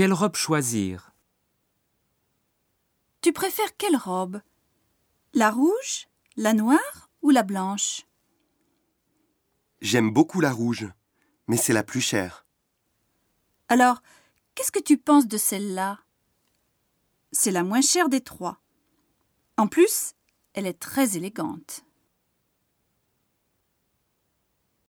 Quelle robe choisir? Tu préfères quelle robe? La rouge, la noire ou la blanche? J'aime beaucoup la rouge, mais c'est la plus chère. Alors, qu'est-ce que tu penses de celle-là? C'est la moins chère des trois. En plus, elle est très élégante.